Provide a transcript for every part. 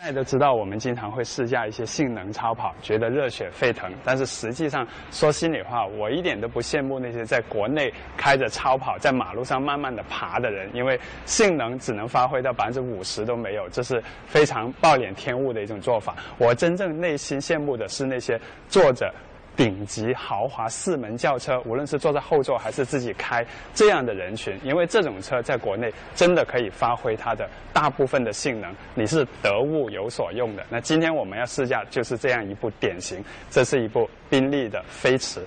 大家都知道，我们经常会试驾一些性能超跑，觉得热血沸腾。但是实际上，说心里话，我一点都不羡慕那些在国内开着超跑在马路上慢慢的爬的人，因为性能只能发挥到百分之五十都没有，这是非常暴殄天物的一种做法。我真正内心羡慕的是那些坐着。顶级豪华四门轿车，无论是坐在后座还是自己开，这样的人群，因为这种车在国内真的可以发挥它的大部分的性能，你是得物有所用的。那今天我们要试驾就是这样一部典型，这是一部宾利的飞驰。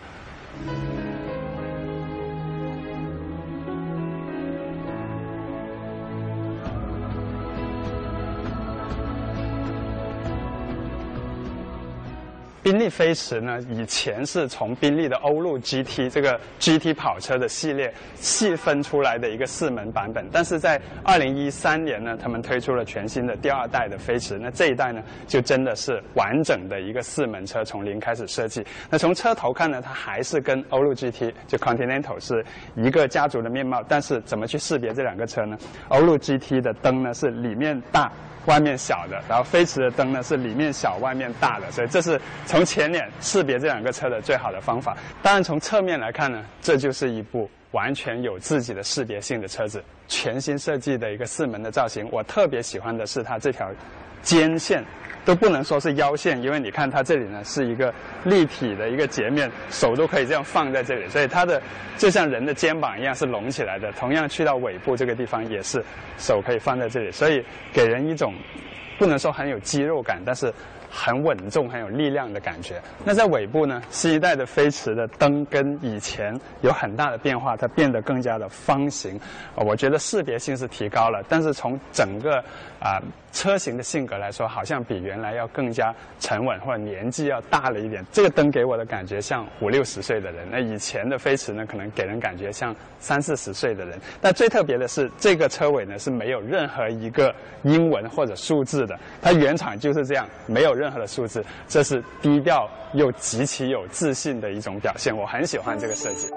宾利飞驰呢，以前是从宾利的欧陆 GT 这个 GT 跑车的系列细分出来的一个四门版本，但是在二零一三年呢，他们推出了全新的第二代的飞驰，那这一代呢，就真的是完整的一个四门车，从零开始设计。那从车头看呢，它还是跟欧陆 GT 就 Continental 是一个家族的面貌，但是怎么去识别这两个车呢？欧陆 GT 的灯呢是里面大。外面小的，然后飞驰的灯呢是里面小外面大的，所以这是从前脸识别这两个车的最好的方法。当然从侧面来看呢，这就是一部完全有自己的识别性的车子，全新设计的一个四门的造型。我特别喜欢的是它这条肩线。都不能说是腰线，因为你看它这里呢是一个立体的一个截面，手都可以这样放在这里，所以它的就像人的肩膀一样是隆起来的。同样去到尾部这个地方也是手可以放在这里，所以给人一种不能说很有肌肉感，但是。很稳重、很有力量的感觉。那在尾部呢？新一代的飞驰的灯跟以前有很大的变化，它变得更加的方形。我觉得识别性是提高了，但是从整个啊车型的性格来说，好像比原来要更加沉稳，或者年纪要大了一点。这个灯给我的感觉像五六十岁的人，那以前的飞驰呢，可能给人感觉像三四十岁的人。但最特别的是，这个车尾呢是没有任何一个英文或者数字的，它原厂就是这样，没有。任何的数字，这是低调又极其有自信的一种表现。我很喜欢这个设计。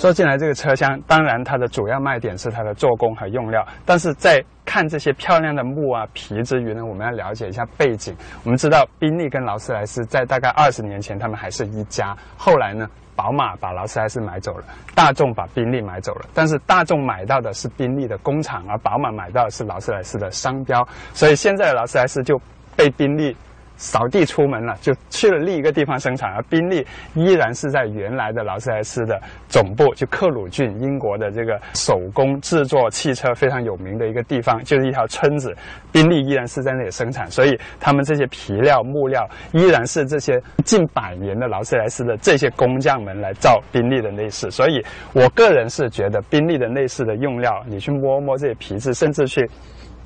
坐进来这个车厢，当然它的主要卖点是它的做工和用料。但是在看这些漂亮的木啊皮之余呢，我们要了解一下背景。我们知道宾利跟劳斯莱斯在大概二十年前他们还是一家，后来呢？宝马把劳斯莱斯买走了，大众把宾利买走了，但是大众买到的是宾利的工厂，而宝马买到的是劳斯莱斯的商标，所以现在的劳斯莱斯就被宾利。扫地出门了，就去了另一个地方生产，而宾利依然是在原来的劳斯莱斯的总部，就克鲁郡，英国的这个手工制作汽车非常有名的一个地方，就是一条村子，宾利依然是在那里生产，所以他们这些皮料、木料依然是这些近百年的劳斯莱斯的这些工匠们来造宾利的内饰，所以我个人是觉得宾利的内饰的用料，你去摸摸这些皮质，甚至去。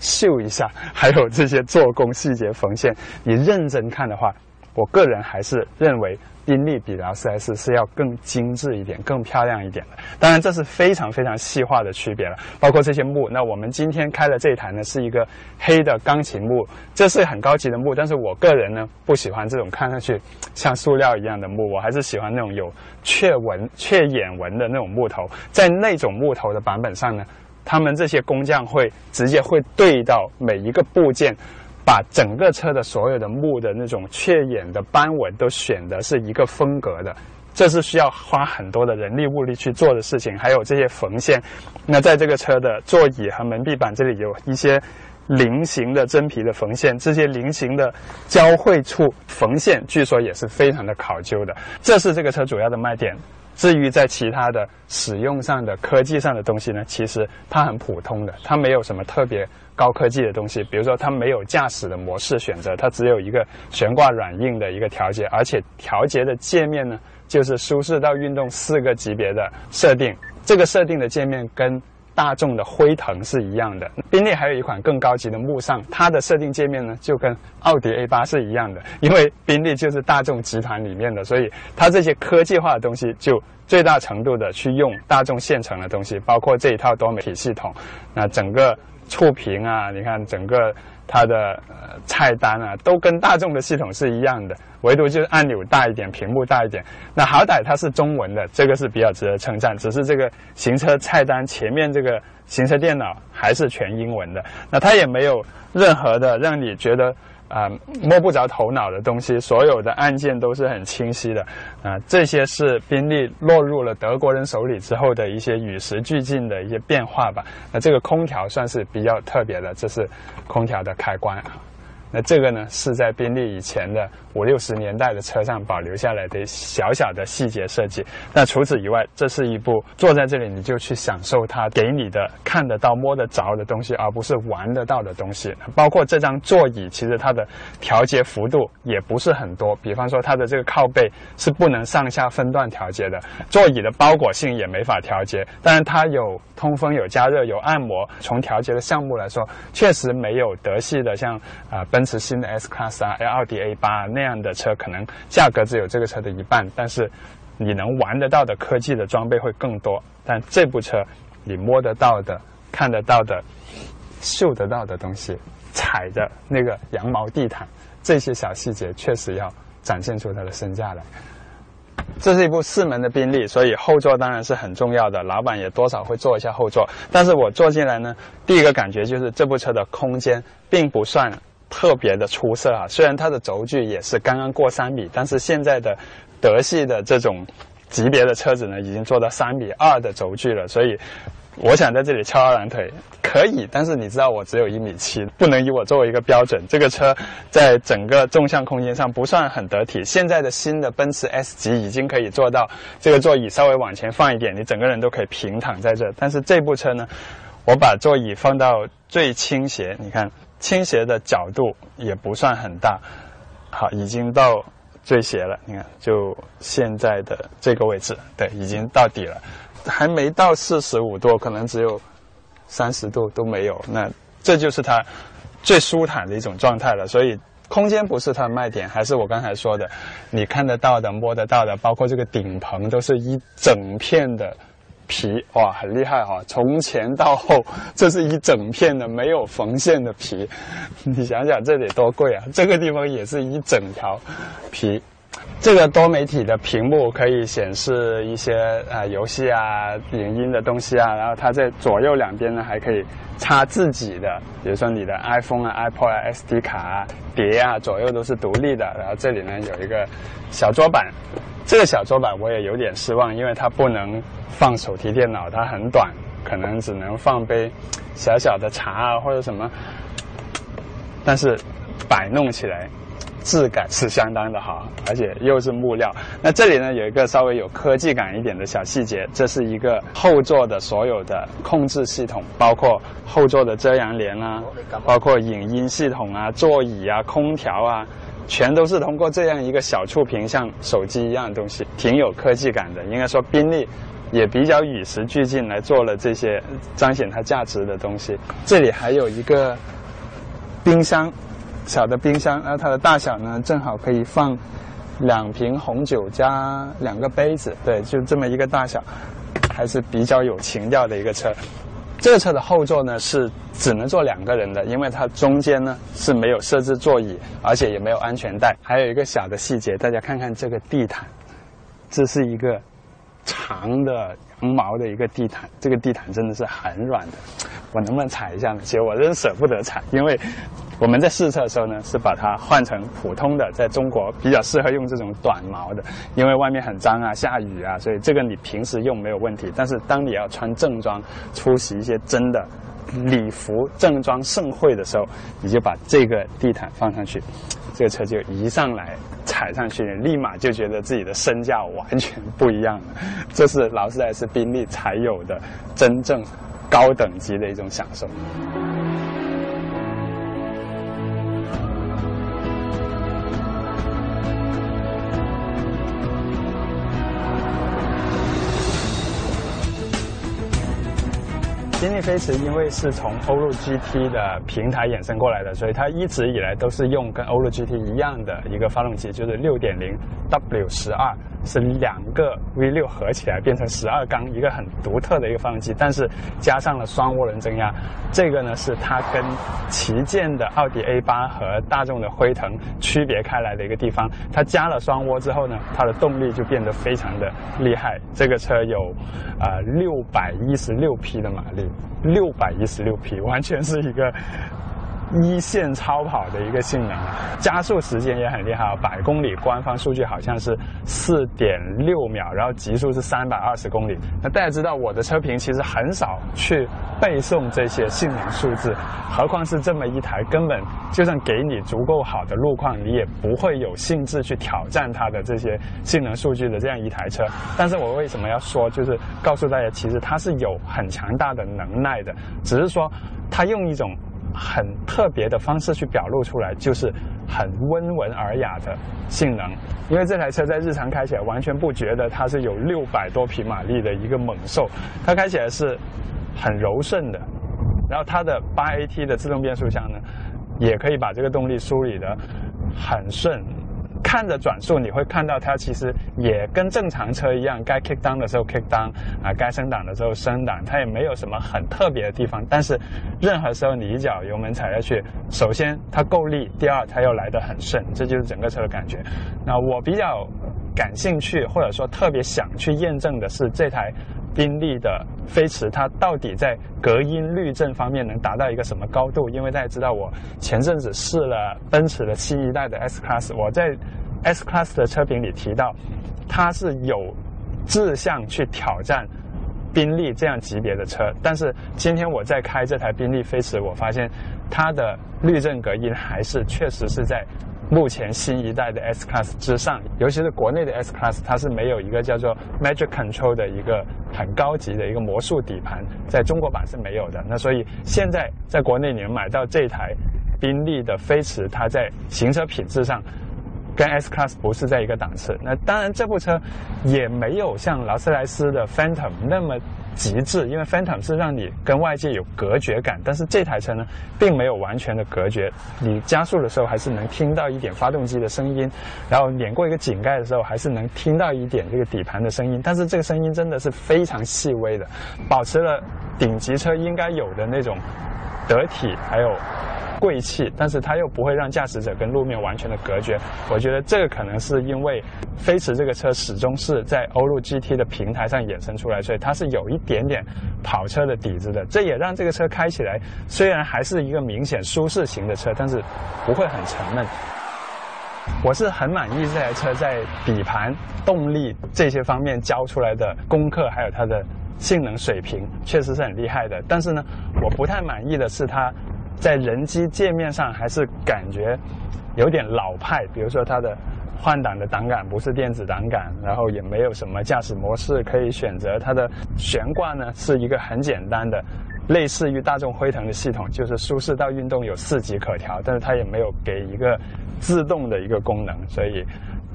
秀一下，还有这些做工细节缝线，你认真看的话，我个人还是认为宾利比劳斯莱斯是要更精致一点、更漂亮一点的。当然，这是非常非常细化的区别了。包括这些木，那我们今天开的这一台呢，是一个黑的钢琴木，这是很高级的木。但是我个人呢，不喜欢这种看上去像塑料一样的木，我还是喜欢那种有雀纹、雀眼纹的那种木头。在那种木头的版本上呢。他们这些工匠会直接会对到每一个部件，把整个车的所有的木的那种雀眼的斑纹都选的是一个风格的，这是需要花很多的人力物力去做的事情。还有这些缝线，那在这个车的座椅和门壁板这里有一些菱形的真皮的缝线，这些菱形的交汇处缝线据说也是非常的考究的。这是这个车主要的卖点。至于在其他的使用上的科技上的东西呢，其实它很普通的，它没有什么特别高科技的东西。比如说，它没有驾驶的模式选择，它只有一个悬挂软硬的一个调节，而且调节的界面呢，就是舒适到运动四个级别的设定。这个设定的界面跟大众的辉腾是一样的。宾利还有一款更高级的慕尚，它的设定界面呢就跟奥迪 A 八是一样的，因为宾利就是大众集团里面的，所以它这些科技化的东西就最大程度的去用大众现成的东西，包括这一套多媒体系统，那整个触屏啊，你看整个。它的呃菜单啊，都跟大众的系统是一样的，唯独就是按钮大一点，屏幕大一点。那好歹它是中文的，这个是比较值得称赞。只是这个行车菜单前面这个行车电脑还是全英文的，那它也没有任何的让你觉得。啊，摸不着头脑的东西，所有的按键都是很清晰的，啊，这些是宾利落入了德国人手里之后的一些与时俱进的一些变化吧。那这个空调算是比较特别的，这是空调的开关。那这个呢，是在宾利以前的五六十年代的车上保留下来的小小的细节设计。那除此以外，这是一部坐在这里你就去享受它给你的看得到、摸得着的东西，而不是玩得到的东西。包括这张座椅，其实它的调节幅度也不是很多。比方说，它的这个靠背是不能上下分段调节的，座椅的包裹性也没法调节。当然，它有通风、有加热、有按摩。从调节的项目来说，确实没有德系的像啊奔。是新的 S Class 啊，奥迪 A 八那样的车，可能价格只有这个车的一半，但是你能玩得到的科技的装备会更多。但这部车，你摸得到的、看得到的、嗅得到的东西，踩着那个羊毛地毯，这些小细节确实要展现出它的身价来。这是一部四门的宾利，所以后座当然是很重要的，老板也多少会坐一下后座。但是我坐进来呢，第一个感觉就是这部车的空间并不算。特别的出色啊！虽然它的轴距也是刚刚过三米，但是现在的德系的这种级别的车子呢，已经做到三米二的轴距了。所以，我想在这里翘二郎腿可以，但是你知道我只有一米七，不能以我作为一个标准。这个车在整个纵向空间上不算很得体。现在的新的奔驰 S 级已经可以做到这个座椅稍微往前放一点，你整个人都可以平躺在这。但是这部车呢，我把座椅放到最倾斜，你看。倾斜的角度也不算很大，好，已经到最斜了。你看，就现在的这个位置，对，已经到底了，还没到四十五度，可能只有三十度都没有。那这就是它最舒坦的一种状态了。所以，空间不是它的卖点，还是我刚才说的，你看得到的、摸得到的，包括这个顶棚，都是一整片的。皮哇，很厉害哈！从前到后，这是一整片的没有缝线的皮，你想想这得多贵啊！这个地方也是一整条皮。这个多媒体的屏幕可以显示一些啊游戏啊、影音的东西啊，然后它在左右两边呢还可以插自己的，比如说你的 iPhone 啊、iPod 啊、SD 卡啊、碟啊，左右都是独立的。然后这里呢有一个小桌板。这个小桌板我也有点失望，因为它不能放手提电脑，它很短，可能只能放杯小小的茶啊或者什么。但是摆弄起来质感是相当的好，而且又是木料。那这里呢有一个稍微有科技感一点的小细节，这是一个后座的所有的控制系统，包括后座的遮阳帘啊，包括影音系统啊、座椅啊、空调啊。全都是通过这样一个小触屏，像手机一样的东西，挺有科技感的。应该说，宾利也比较与时俱进，来做了这些彰显它价值的东西。这里还有一个冰箱，小的冰箱，那它的大小呢，正好可以放两瓶红酒加两个杯子。对，就这么一个大小，还是比较有情调的一个车。这个车的后座呢是只能坐两个人的，因为它中间呢是没有设置座椅，而且也没有安全带。还有一个小的细节，大家看看这个地毯，这是一个长的羊毛的一个地毯，这个地毯真的是很软的。我能不能踩一下呢？其实我真舍不得踩，因为。我们在试车的时候呢，是把它换成普通的，在中国比较适合用这种短毛的，因为外面很脏啊，下雨啊，所以这个你平时用没有问题。但是当你要穿正装出席一些真的礼服正装盛会的时候，你就把这个地毯放上去，这个车就一上来踩上去，立马就觉得自己的身价完全不一样了。这是劳斯莱斯、宾利才有的真正高等级的一种享受。飞驰因为是从欧陆 GT 的平台衍生过来的，所以它一直以来都是用跟欧陆 GT 一样的一个发动机，就是6.0 W 十二，是两个 V6 合起来变成十二缸，一个很独特的一个发动机，但是加上了双涡轮增压，这个呢是它跟旗舰的奥迪 A8 和大众的辉腾区别开来的一个地方。它加了双涡之后呢，它的动力就变得非常的厉害。这个车有啊六百一十六匹的马力，六百一十六匹，完全是一个。一线超跑的一个性能，加速时间也很厉害，百公里官方数据好像是四点六秒，然后极速是三百二十公里。那大家知道我的车评其实很少去背诵这些性能数字，何况是这么一台根本就算给你足够好的路况，你也不会有兴致去挑战它的这些性能数据的这样一台车。但是我为什么要说，就是告诉大家，其实它是有很强大的能耐的，只是说它用一种。很特别的方式去表露出来，就是很温文尔雅的性能。因为这台车在日常开起来，完全不觉得它是有六百多匹马力的一个猛兽，它开起来是很柔顺的。然后它的八 AT 的自动变速箱呢，也可以把这个动力梳理的很顺。看着转速，你会看到它其实也跟正常车一样，该 kick down 的时候 kick down，啊，该升档的时候升档，它也没有什么很特别的地方。但是，任何时候你一脚油门踩下去，首先它够力，第二它又来得很顺，这就是整个车的感觉。那我比较感兴趣或者说特别想去验证的是这台宾利的飞驰，它到底在隔音滤震方面能达到一个什么高度？因为大家知道，我前阵子试了奔驰的新一代的 S Class，我在 S Class 的车评里提到，它是有志向去挑战宾利这样级别的车。但是今天我在开这台宾利飞驰，我发现它的滤震隔音还是确实是在目前新一代的 S Class 之上。尤其是国内的 S Class，它是没有一个叫做 Magic Control 的一个很高级的一个魔术底盘，在中国版是没有的。那所以现在在国内你们买到这台宾利的飞驰，它在行车品质上。跟 S Class 不是在一个档次。那当然，这部车也没有像劳斯莱斯的 Phantom 那么极致，因为 Phantom 是让你跟外界有隔绝感，但是这台车呢，并没有完全的隔绝。你加速的时候还是能听到一点发动机的声音，然后碾过一个井盖的时候还是能听到一点这个底盘的声音，但是这个声音真的是非常细微的，保持了顶级车应该有的那种得体，还有。贵气，但是它又不会让驾驶者跟路面完全的隔绝。我觉得这个可能是因为飞驰这个车始终是在欧陆 GT 的平台上衍生出来，所以它是有一点点跑车的底子的。这也让这个车开起来虽然还是一个明显舒适型的车，但是不会很沉闷。我是很满意这台车在底盘、动力这些方面交出来的功课，还有它的性能水平，确实是很厉害的。但是呢，我不太满意的是它。在人机界面上还是感觉有点老派，比如说它的换挡的档杆不是电子档杆，然后也没有什么驾驶模式可以选择。它的悬挂呢是一个很简单的，类似于大众辉腾的系统，就是舒适到运动有四级可调，但是它也没有给一个自动的一个功能，所以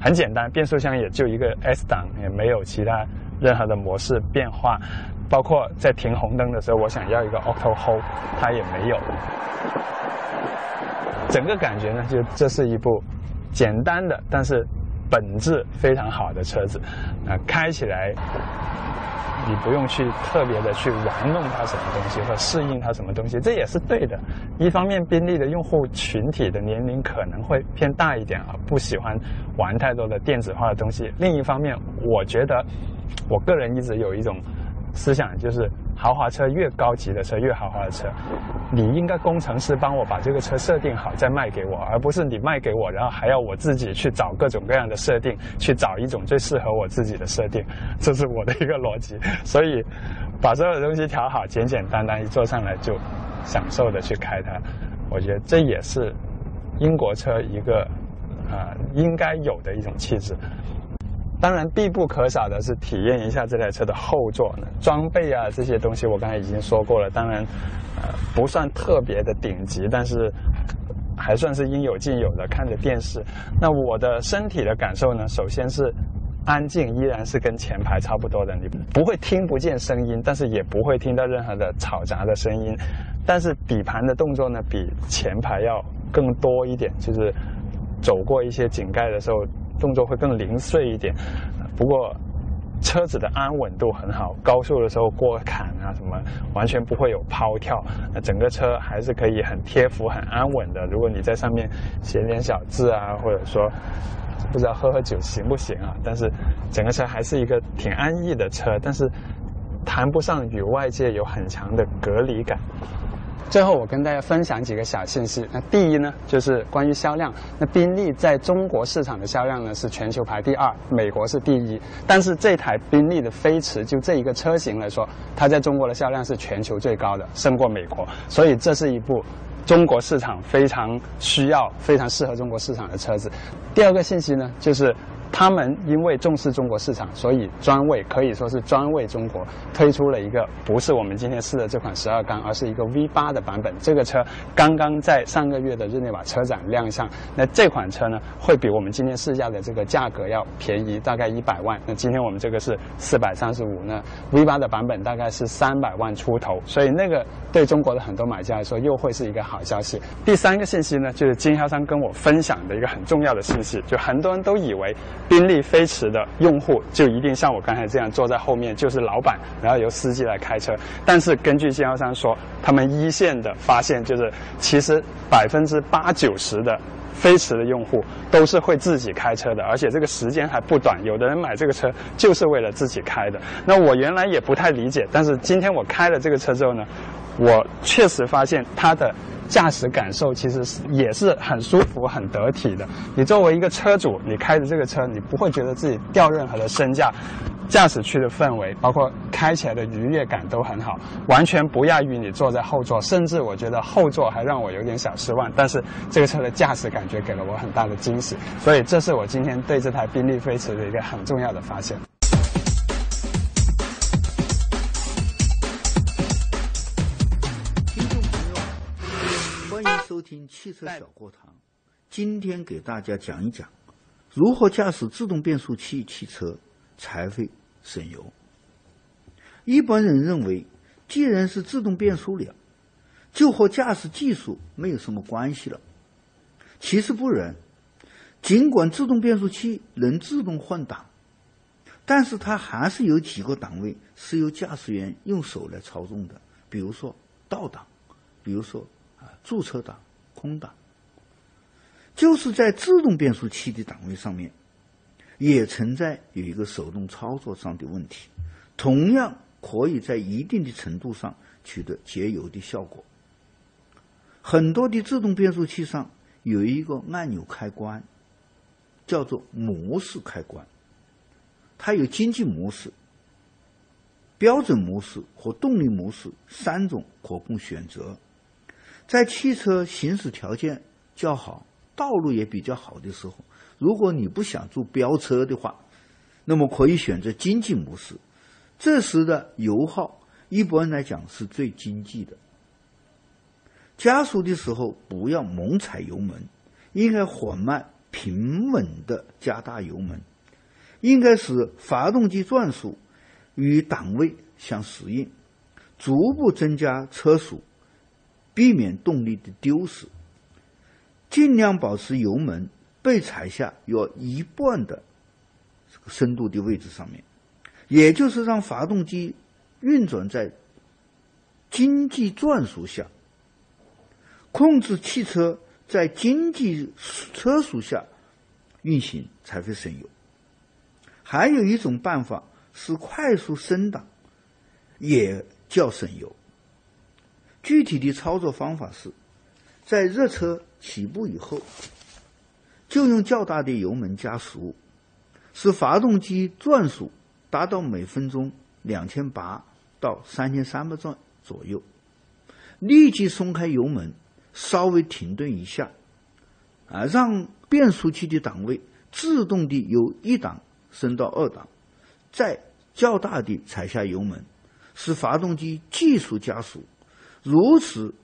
很简单。变速箱也就一个 S 档，也没有其他任何的模式变化。包括在停红灯的时候，我想要一个 Auto Hold，它也没有。整个感觉呢，就这是一部简单的，但是本质非常好的车子。啊，开起来你不用去特别的去玩弄它什么东西，或适应它什么东西，这也是对的。一方面，宾利的用户群体的年龄可能会偏大一点啊，不喜欢玩太多的电子化的东西；另一方面，我觉得我个人一直有一种。思想就是豪华车越高级的车越豪华的车，你应该工程师帮我把这个车设定好再卖给我，而不是你卖给我，然后还要我自己去找各种各样的设定，去找一种最适合我自己的设定，这是我的一个逻辑。所以把所有的东西调好，简简单单一坐上来就享受的去开它，我觉得这也是英国车一个啊应该有的一种气质。当然，必不可少的是体验一下这台车的后座呢，装备啊这些东西，我刚才已经说过了。当然，呃，不算特别的顶级，但是还算是应有尽有的。看着电视，那我的身体的感受呢，首先是安静依然是跟前排差不多的，你不会听不见声音，但是也不会听到任何的吵杂的声音。但是底盘的动作呢，比前排要更多一点，就是走过一些井盖的时候，动作会更零碎一点。不过车子的安稳度很好，高速的时候过坎啊什么，完全不会有抛跳。整个车还是可以很贴服、很安稳的。如果你在上面写点小字啊，或者说。不知道喝喝酒行不行啊？但是整个车还是一个挺安逸的车，但是谈不上与外界有很强的隔离感。最后，我跟大家分享几个小信息。那第一呢，就是关于销量。那宾利在中国市场的销量呢是全球排第二，美国是第一。但是这台宾利的飞驰就这一个车型来说，它在中国的销量是全球最高的，胜过美国。所以这是一部。中国市场非常需要、非常适合中国市场的车子。第二个信息呢，就是。他们因为重视中国市场，所以专为可以说是专为中国推出了一个不是我们今天试的这款十二缸，而是一个 V 八的版本。这个车刚刚在上个月的日内瓦车展亮相。那这款车呢，会比我们今天试驾的这个价格要便宜大概一百万。那今天我们这个是四百三十五，那 V 八的版本大概是三百万出头，所以那个对中国的很多买家来说又会是一个好消息。第三个信息呢，就是经销商跟我分享的一个很重要的信息，就很多人都以为。宾利飞驰的用户就一定像我刚才这样坐在后面，就是老板，然后由司机来开车。但是根据经销商说，他们一线的发现就是，其实百分之八九十的飞驰的用户都是会自己开车的，而且这个时间还不短。有的人买这个车就是为了自己开的。那我原来也不太理解，但是今天我开了这个车之后呢，我确实发现它的。驾驶感受其实是也是很舒服、很得体的。你作为一个车主，你开着这个车，你不会觉得自己掉任何的身价。驾驶区的氛围，包括开起来的愉悦感都很好，完全不亚于你坐在后座。甚至我觉得后座还让我有点小失望。但是这个车的驾驶感觉给了我很大的惊喜，所以这是我今天对这台宾利飞驰的一个很重要的发现。汽车小课堂，今天给大家讲一讲如何驾驶自动变速器汽车才会省油。一般人认为，既然是自动变速了，就和驾驶技术没有什么关系了。其实不然，尽管自动变速器能自动换挡，但是它还是有几个档位是由驾驶员用手来操纵的，比如说倒档，比如说啊。驻车档、空档，就是在自动变速器的档位上面，也存在有一个手动操作上的问题，同样可以在一定的程度上取得节油的效果。很多的自动变速器上有一个按钮开关，叫做模式开关，它有经济模式、标准模式和动力模式三种可供选择。在汽车行驶条件较好、道路也比较好的时候，如果你不想做飙车的话，那么可以选择经济模式。这时的油耗一般来讲是最经济的。加速的时候不要猛踩油门，应该缓慢平稳的加大油门，应该使发动机转速与档位相适应，逐步增加车速。避免动力的丢失，尽量保持油门被踩下约一半的深度的位置上面，也就是让发动机运转在经济转速下，控制汽车在经济车速下运行才会省油。还有一种办法是快速升档，也叫省油。具体的操作方法是，在热车起步以后，就用较大的油门加速，使发动机转速达到每分钟两千八到三千三百转左右，立即松开油门，稍微停顿一下，啊，让变速器的档位自动的由一档升到二档，再较大的踩下油门，使发动机继续加速。如此，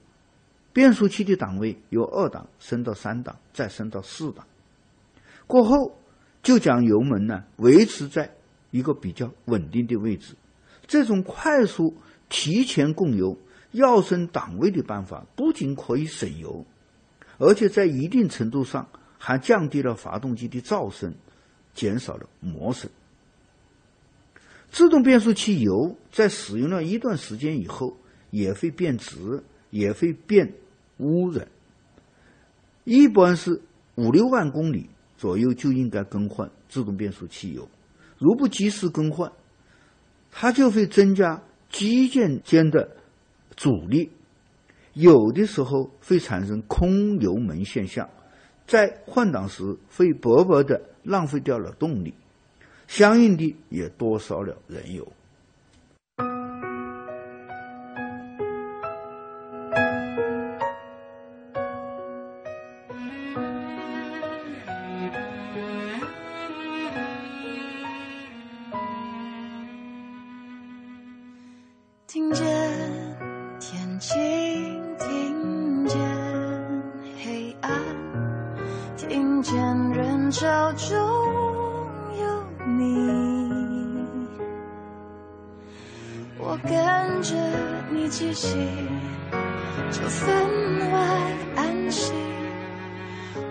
变速器的档位由二档升到三档，再升到四档。过后，就将油门呢维持在一个比较稳定的位置。这种快速提前供油、要升档位的办法，不仅可以省油，而且在一定程度上还降低了发动机的噪声，减少了磨损。自动变速器油在使用了一段时间以后，也会变质，也会变污染。一般是五六万公里左右就应该更换自动变速器油，如不及时更换，它就会增加机件间的阻力，有的时候会产生空油门现象，在换挡时会白白的浪费掉了动力。相应的也多烧了燃油。心。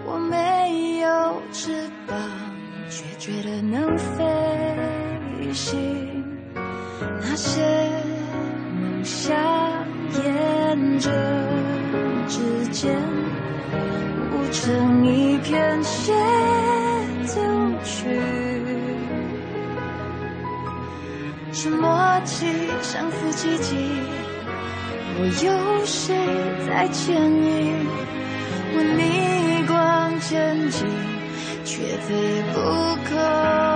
我没有翅膀，却觉得能飞行。那些梦想沿着指尖，舞成一片协奏曲。是默契，相互积极。若有谁在牵引，逆光前进，却飞不可。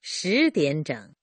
十点整。